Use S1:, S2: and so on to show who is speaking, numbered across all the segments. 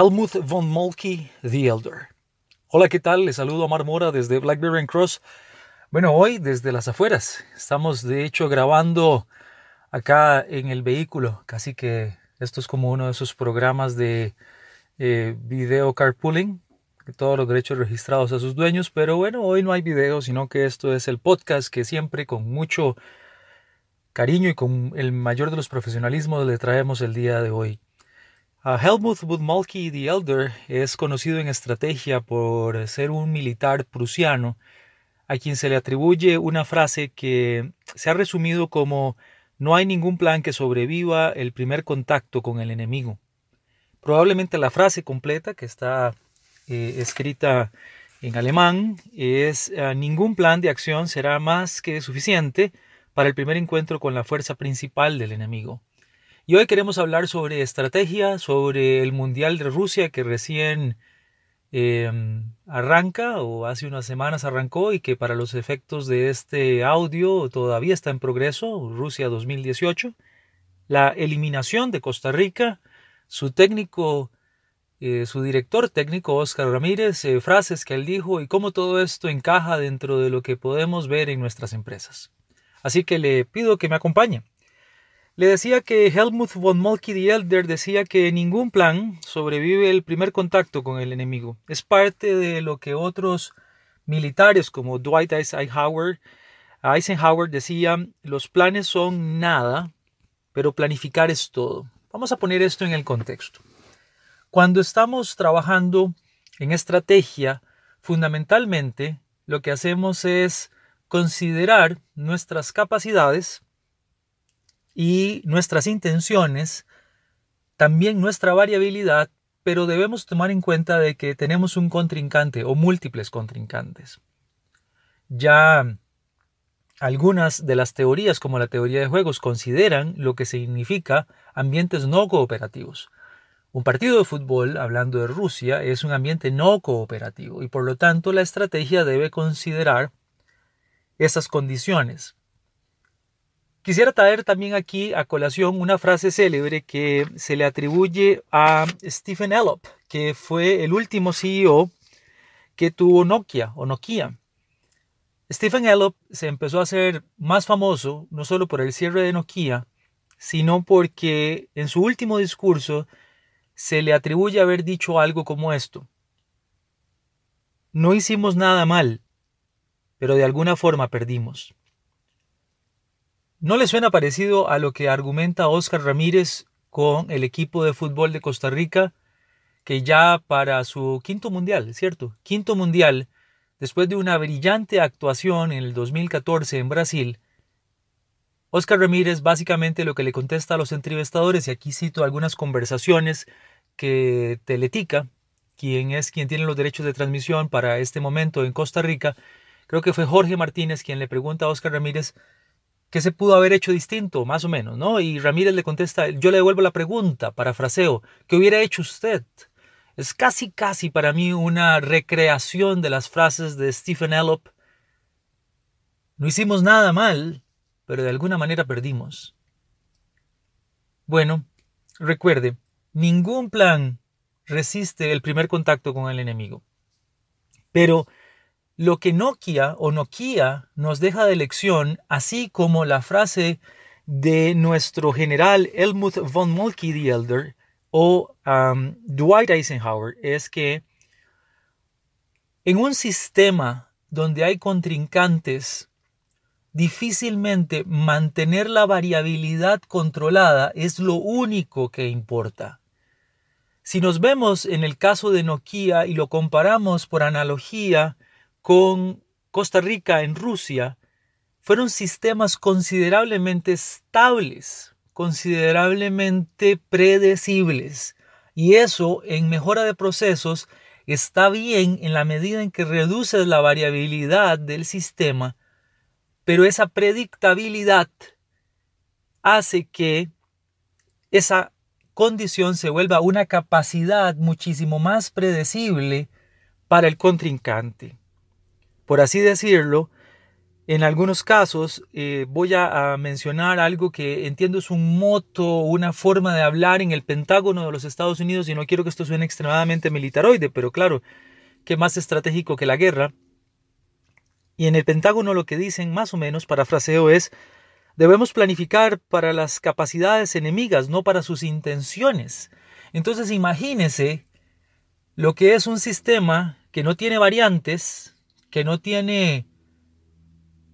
S1: Helmut von Moltke the Elder. Hola, ¿qué tal? Les saludo a Mar Mora desde Blackberry Cross. Bueno, hoy desde las afueras. Estamos de hecho grabando acá en el vehículo. Casi que esto es como uno de esos programas de eh, video carpooling. Todos los derechos registrados a sus dueños. Pero bueno, hoy no hay video, sino que esto es el podcast que siempre con mucho cariño y con el mayor de los profesionalismos le traemos el día de hoy. Helmut Budmolky the Elder es conocido en estrategia por ser un militar prusiano a quien se le atribuye una frase que se ha resumido como no hay ningún plan que sobreviva el primer contacto con el enemigo. Probablemente la frase completa que está eh, escrita en alemán es ah, ningún plan de acción será más que suficiente para el primer encuentro con la fuerza principal del enemigo. Y hoy queremos hablar sobre estrategia, sobre el Mundial de Rusia que recién em, arranca o hace unas semanas arrancó y que para los efectos de este audio todavía está en progreso, Rusia 2018, la eliminación de Costa Rica, su técnico, eh, su director técnico Oscar Ramírez, eh, frases que él dijo y cómo todo esto encaja dentro de lo que podemos ver en nuestras empresas. Así que le pido que me acompañe. Le decía que Helmut von Moltke the Elder decía que ningún plan sobrevive el primer contacto con el enemigo. Es parte de lo que otros militares como Dwight Eisenhower, Eisenhower decían, los planes son nada, pero planificar es todo. Vamos a poner esto en el contexto. Cuando estamos trabajando en estrategia, fundamentalmente lo que hacemos es considerar nuestras capacidades, y nuestras intenciones, también nuestra variabilidad, pero debemos tomar en cuenta de que tenemos un contrincante o múltiples contrincantes. Ya algunas de las teorías, como la teoría de juegos, consideran lo que significa ambientes no cooperativos. Un partido de fútbol, hablando de Rusia, es un ambiente no cooperativo y por lo tanto la estrategia debe considerar esas condiciones. Quisiera traer también aquí a colación una frase célebre que se le atribuye a Stephen Elop, que fue el último CEO que tuvo Nokia o Nokia. Stephen Elop se empezó a hacer más famoso no solo por el cierre de Nokia, sino porque en su último discurso se le atribuye haber dicho algo como esto. No hicimos nada mal, pero de alguna forma perdimos. ¿No le suena parecido a lo que argumenta Oscar Ramírez con el equipo de fútbol de Costa Rica, que ya para su quinto mundial, ¿cierto? Quinto mundial, después de una brillante actuación en el 2014 en Brasil, Oscar Ramírez básicamente lo que le contesta a los entrevistadores, y aquí cito algunas conversaciones que Teletica, quien es quien tiene los derechos de transmisión para este momento en Costa Rica, creo que fue Jorge Martínez quien le pregunta a Oscar Ramírez ¿Qué se pudo haber hecho distinto, más o menos, ¿no? Y Ramírez le contesta, yo le devuelvo la pregunta, parafraseo, ¿qué hubiera hecho usted? Es casi, casi para mí una recreación de las frases de Stephen Elop. No hicimos nada mal, pero de alguna manera perdimos. Bueno, recuerde, ningún plan resiste el primer contacto con el enemigo. Pero lo que Nokia o Nokia nos deja de lección, así como la frase de nuestro general Helmut von Moltke the Elder o um, Dwight Eisenhower, es que en un sistema donde hay contrincantes, difícilmente mantener la variabilidad controlada es lo único que importa. Si nos vemos en el caso de Nokia y lo comparamos por analogía con Costa Rica en Rusia, fueron sistemas considerablemente estables, considerablemente predecibles. Y eso en mejora de procesos está bien en la medida en que reduces la variabilidad del sistema, pero esa predictabilidad hace que esa condición se vuelva una capacidad muchísimo más predecible para el contrincante. Por así decirlo, en algunos casos eh, voy a, mencionar algo que entiendo es un moto, una forma de hablar en el Pentágono de los Estados Unidos y no quiero que esto suene extremadamente militaroide, pero claro, que más estratégico que la guerra. Y en el Pentágono lo que dicen más o menos, parafraseo, es debemos planificar para las capacidades enemigas, no para sus intenciones. Entonces imagínese lo que es un sistema que no tiene variantes, que no tiene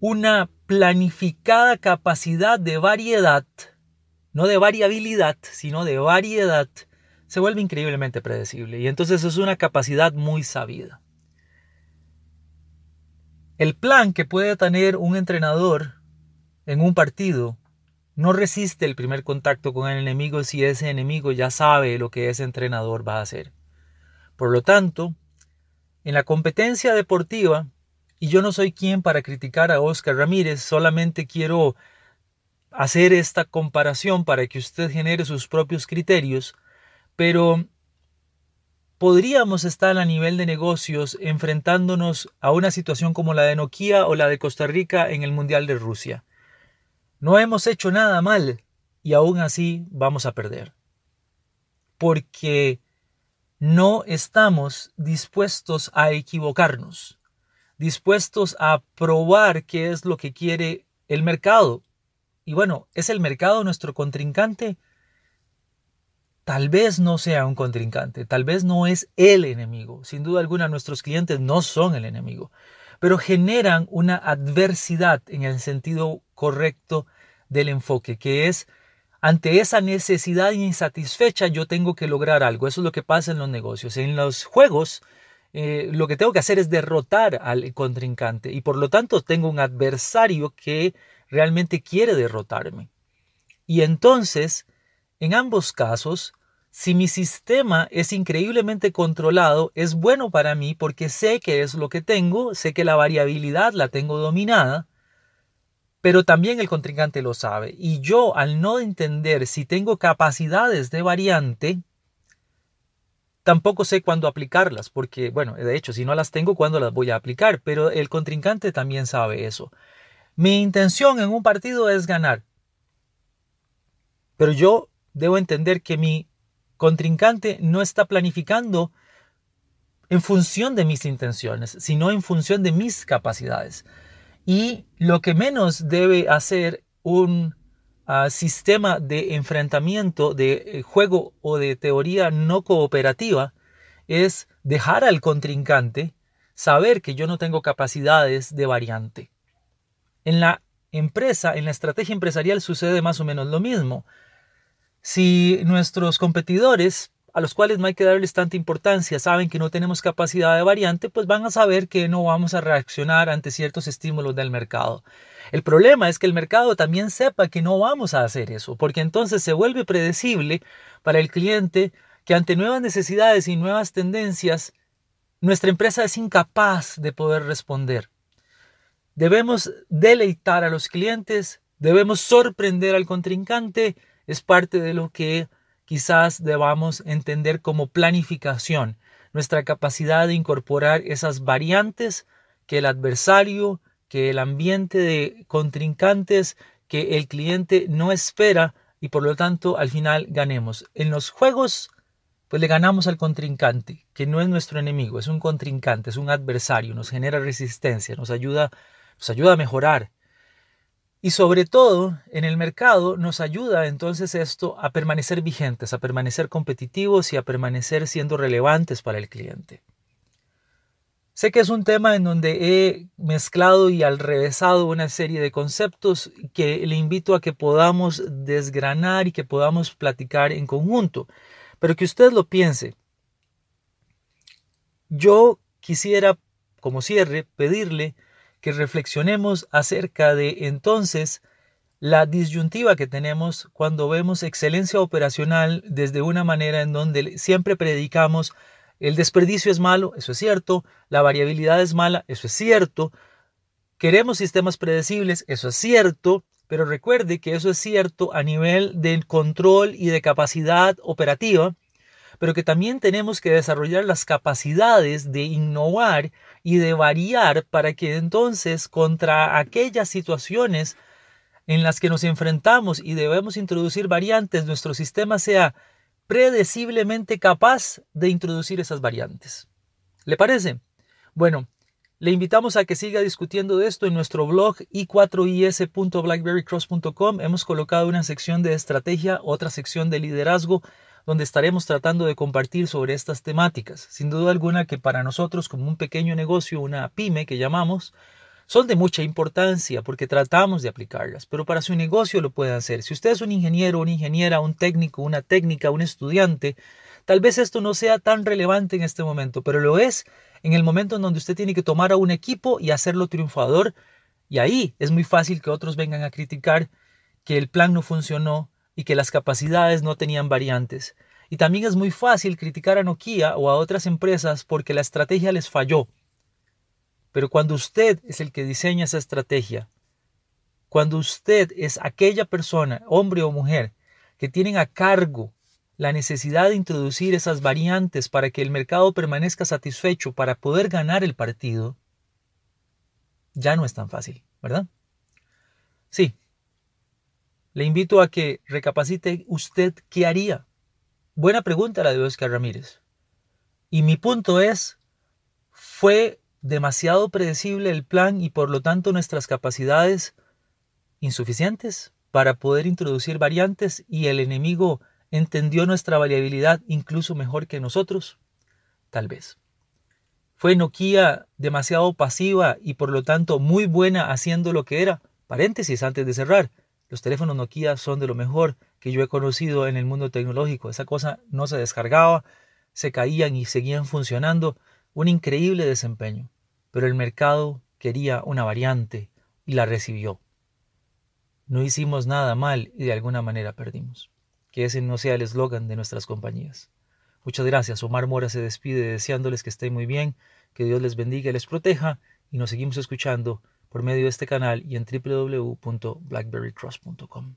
S1: una planificada capacidad de variedad, no de variabilidad, sino de variedad, se vuelve increíblemente predecible. Y entonces es una capacidad muy sabida. El plan que puede tener un entrenador en un partido no resiste el primer contacto con el enemigo si ese enemigo ya sabe lo que ese entrenador va a hacer. Por lo tanto, en la competencia deportiva, y yo no soy quien para criticar a Oscar Ramírez, solamente quiero hacer esta comparación para que usted genere sus propios criterios, pero podríamos estar a nivel de negocios enfrentándonos a una situación como la de Nokia o la de Costa Rica en el Mundial de Rusia. No hemos hecho nada mal y aún así vamos a perder. Porque no estamos dispuestos a equivocarnos dispuestos a probar qué es lo que quiere el mercado. Y bueno, ¿es el mercado nuestro contrincante? Tal vez no sea un contrincante, tal vez no es el enemigo. Sin duda alguna nuestros clientes no son el enemigo, pero generan una adversidad en el sentido correcto del enfoque, que es ante esa necesidad insatisfecha yo tengo que lograr algo. Eso es lo que pasa en los negocios. En los juegos eh, lo que tengo que hacer es derrotar al contrincante y por lo tanto tengo un adversario que realmente quiere derrotarme. Y entonces, en ambos casos, si mi sistema es increíblemente controlado, es bueno para mí porque sé que es lo que tengo, sé que la variabilidad la tengo dominada, pero también el contrincante lo sabe. Y yo, al no entender si tengo capacidades de variante, Tampoco sé cuándo aplicarlas, porque, bueno, de hecho, si no las tengo, ¿cuándo las voy a aplicar? Pero el contrincante también sabe eso. Mi intención en un partido es ganar. Pero yo debo entender que mi contrincante no está planificando en función de mis intenciones, sino en función de mis capacidades. Y lo que menos debe hacer un sistema de enfrentamiento, de eh, juego o de teoría no cooperativa es dejar al contrincante saber que yo no tengo capacidades de variante. En la empresa, en la estrategia empresarial sucede más o menos lo mismo. Si nuestros competidores a los cuales no hay que darles tanta importancia, saben que no tenemos capacidad de variante, pues van a saber que no vamos a reaccionar ante ciertos estímulos del mercado. El problema es que el mercado también sepa que no vamos a hacer eso, porque entonces se vuelve predecible para el cliente que ante nuevas necesidades y nuevas tendencias, nuestra empresa es incapaz de poder responder. Debemos deleitar a los clientes, debemos sorprender al contrincante, es parte de lo que quizás debamos entender como planificación, nuestra capacidad de incorporar esas variantes que el adversario, que el ambiente de contrincantes, que el cliente no espera y por lo tanto al final ganemos. En los juegos pues le ganamos al contrincante, que no es nuestro enemigo, es un contrincante, es un adversario, nos genera resistencia, nos ayuda, nos ayuda a mejorar, y sobre todo, en el mercado nos ayuda entonces esto a permanecer vigentes, a permanecer competitivos y a permanecer siendo relevantes para el cliente. Sé que es un tema en donde he mezclado y alrevesado una serie de conceptos que le invito a que podamos desgranar y que podamos platicar en conjunto, pero que usted lo piense. Yo quisiera, como cierre, pedirle que reflexionemos acerca de entonces la disyuntiva que tenemos cuando vemos excelencia operacional desde una manera en donde siempre predicamos el desperdicio es malo, eso es cierto, la variabilidad es mala, eso es cierto, queremos sistemas predecibles, eso es cierto, pero recuerde que eso es cierto a nivel del control y de capacidad operativa, pero que también tenemos que desarrollar las capacidades de innovar y de variar para que entonces contra aquellas situaciones en las que nos enfrentamos y debemos introducir variantes, nuestro sistema sea predeciblemente capaz de introducir esas variantes. ¿Le parece? Bueno, le invitamos a que siga discutiendo de esto en nuestro blog i4is.blackberrycross.com. Hemos colocado una sección de estrategia, otra sección de liderazgo, donde estaremos tratando de compartir sobre estas temáticas. Sin duda alguna que para nosotros como un pequeño negocio, una pyme que llamamos, son de mucha importancia porque tratamos de aplicarlas, pero para su negocio lo pueden hacer. Si usted es un ingeniero, una ingeniera, un técnico, una técnica, un estudiante, tal vez esto no sea tan relevante en este momento, pero lo es en el momento en donde usted tiene que tomar a un equipo y hacerlo triunfador. Y ahí es muy fácil que otros vengan a criticar que el plan no funcionó y que las capacidades no tenían variantes. Y también es muy fácil criticar a Nokia o a otras empresas porque la estrategia les falló pero cuando usted es el que diseña esa estrategia, cuando usted es aquella persona, hombre o mujer, que tienen a cargo la necesidad de introducir esas variantes para que el mercado permanezca satisfecho para poder ganar el partido, ya no es tan fácil, ¿verdad? Sí. Le invito a que recapacite usted qué haría. Buena pregunta la de Oscar Ramírez. Y mi punto es, ¿fue demasiado predecible el plan y por lo tanto nuestras capacidades insuficientes para poder introducir variantes y el enemigo entendió nuestra variabilidad incluso mejor que nosotros? Tal vez. ¿Fue Nokia demasiado pasiva y por lo tanto muy buena haciendo lo que era? Paréntesis antes de cerrar. Los teléfonos Nokia son de lo mejor que yo he conocido en el mundo tecnológico. Esa cosa no se descargaba, se caían y seguían funcionando. Un increíble desempeño pero el mercado quería una variante y la recibió. No hicimos nada mal y de alguna manera perdimos. Que ese no sea el eslogan de nuestras compañías. Muchas gracias. Omar Mora se despide deseándoles que estén muy bien, que Dios les bendiga y les proteja y nos seguimos escuchando por medio de este canal y en www.blackberrycross.com.